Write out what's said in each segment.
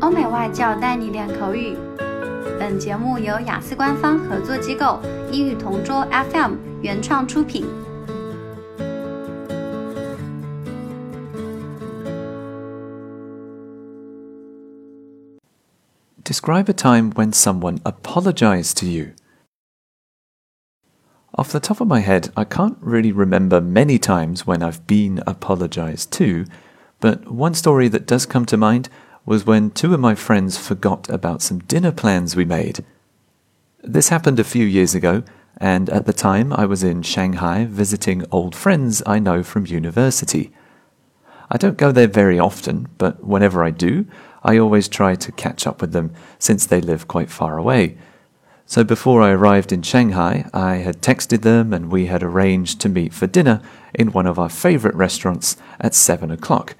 欧美外教带你练口语。本节目由雅思官方合作机构英语同桌 FM 原创出品。Describe a time when someone apologized to you. Off the top of my head, I can't really remember many times when I've been apologized to, but one story that does come to mind was when two of my friends forgot about some dinner plans we made. This happened a few years ago, and at the time I was in Shanghai visiting old friends I know from university. I don't go there very often, but whenever I do, I always try to catch up with them since they live quite far away. So before I arrived in Shanghai, I had texted them and we had arranged to meet for dinner in one of our favorite restaurants at 7 o'clock.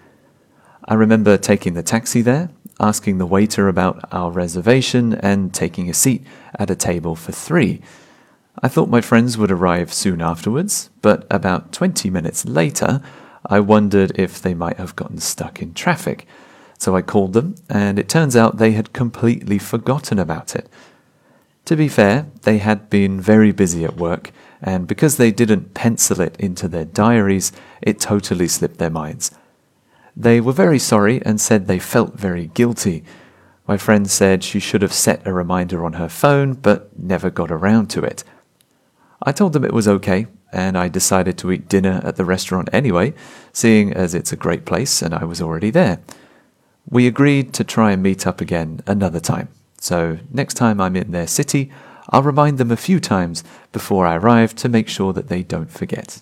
I remember taking the taxi there, asking the waiter about our reservation, and taking a seat at a table for three. I thought my friends would arrive soon afterwards, but about 20 minutes later, I wondered if they might have gotten stuck in traffic. So I called them, and it turns out they had completely forgotten about it. To be fair, they had been very busy at work, and because they didn't pencil it into their diaries, it totally slipped their minds. They were very sorry and said they felt very guilty. My friend said she should have set a reminder on her phone, but never got around to it. I told them it was okay, and I decided to eat dinner at the restaurant anyway, seeing as it's a great place and I was already there. We agreed to try and meet up again another time. So next time I'm in their city, I'll remind them a few times before I arrive to make sure that they don't forget.